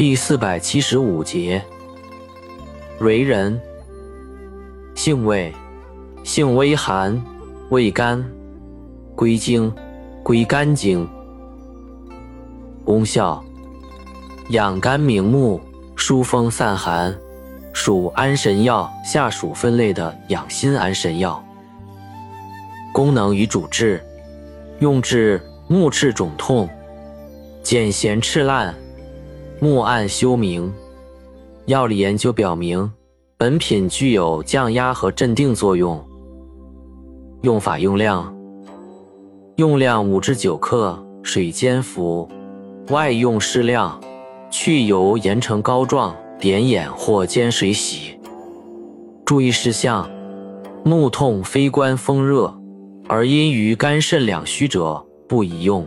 第四百七十五节，蕤人，性味，性微寒，味甘，归经，归肝经。功效，养肝明目，疏风散寒，属安神药。下属分类的养心安神药。功能与主治，用治目赤肿痛、睑弦赤烂。木暗休明，药理研究表明，本品具有降压和镇定作用。用法用量：用量五至九克，水煎服，外用适量，去油研成膏状，点眼或煎水洗。注意事项：目痛非关风热，而因于肝肾两虚者，不宜用。